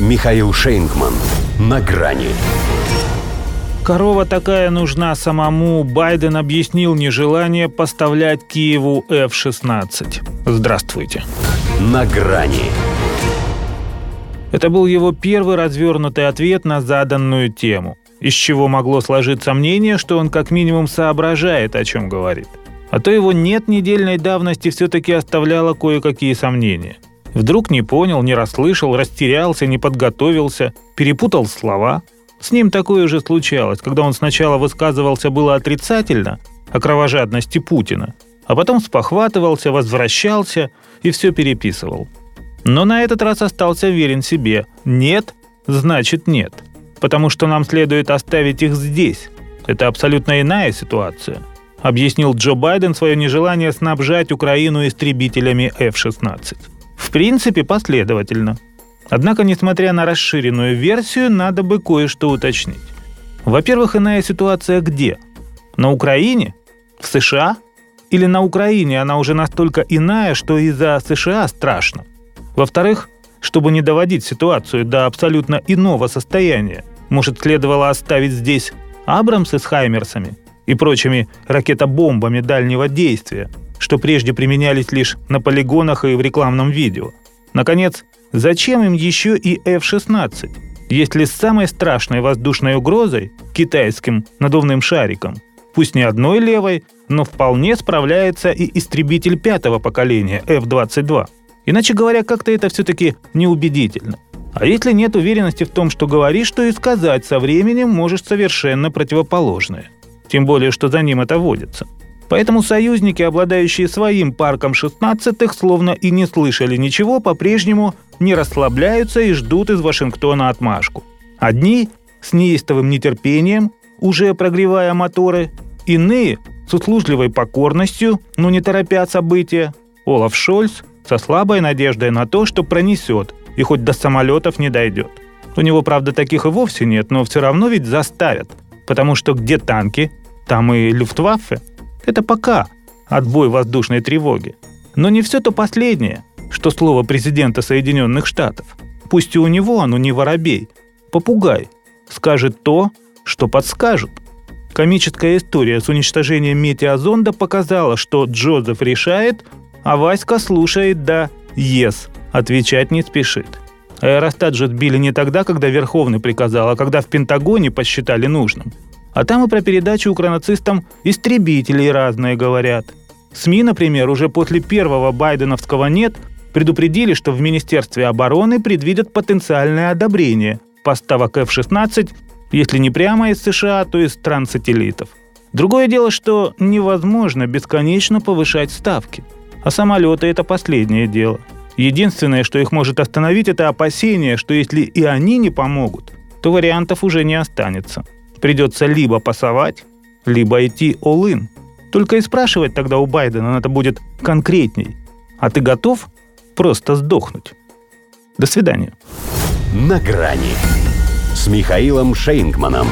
Михаил Шейнгман. На грани. Корова такая нужна самому. Байден объяснил нежелание поставлять Киеву F-16. Здравствуйте. На грани. Это был его первый развернутый ответ на заданную тему, из чего могло сложиться мнение, что он как минимум соображает, о чем говорит. А то его нет недельной давности все-таки оставляло кое-какие сомнения. Вдруг не понял, не расслышал, растерялся, не подготовился, перепутал слова – с ним такое же случалось, когда он сначала высказывался было отрицательно о кровожадности Путина, а потом спохватывался, возвращался и все переписывал. Но на этот раз остался верен себе. Нет, значит нет. Потому что нам следует оставить их здесь. Это абсолютно иная ситуация. Объяснил Джо Байден свое нежелание снабжать Украину истребителями F-16. В принципе, последовательно – Однако, несмотря на расширенную версию, надо бы кое-что уточнить. Во-первых, иная ситуация где? На Украине? В США? Или на Украине она уже настолько иная, что из-за США страшно? Во-вторых, чтобы не доводить ситуацию до абсолютно иного состояния, может, следовало оставить здесь Абрамсы с Хаймерсами и прочими ракетобомбами дальнего действия, что прежде применялись лишь на полигонах и в рекламном видео. Наконец, Зачем им еще и F-16, если самой страшной воздушной угрозой, китайским надувным шариком, пусть не одной левой, но вполне справляется и истребитель пятого поколения F-22? Иначе говоря, как-то это все-таки неубедительно. А если нет уверенности в том, что говоришь, то и сказать со временем можешь совершенно противоположное. Тем более, что за ним это водится. Поэтому союзники, обладающие своим парком 16-х, словно и не слышали ничего, по-прежнему не расслабляются и ждут из Вашингтона отмашку. Одни с неистовым нетерпением, уже прогревая моторы, иные с услужливой покорностью, но не торопя события. Олаф Шольц со слабой надеждой на то, что пронесет и хоть до самолетов не дойдет. У него, правда, таких и вовсе нет, но все равно ведь заставят, потому что где танки, там и люфтваффе – это пока отбой воздушной тревоги. Но не все то последнее, что слово президента Соединенных Штатов. Пусть и у него оно не воробей, попугай, скажет то, что подскажут. Комическая история с уничтожением метеозонда показала, что Джозеф решает, а Васька слушает да «Ес», отвечать не спешит. Аэростат же сбили не тогда, когда Верховный приказал, а когда в Пентагоне посчитали нужным – а там и про передачу укранацистам истребителей разные говорят. СМИ, например, уже после первого байденовского «нет» предупредили, что в Министерстве обороны предвидят потенциальное одобрение поставок F-16, если не прямо из США, то из стран-сателлитов. Другое дело, что невозможно бесконечно повышать ставки. А самолеты – это последнее дело. Единственное, что их может остановить, это опасение, что если и они не помогут, то вариантов уже не останется придется либо пасовать, либо идти all-in. Только и спрашивать тогда у Байдена надо будет конкретней. А ты готов просто сдохнуть? До свидания. На грани с Михаилом Шейнгманом.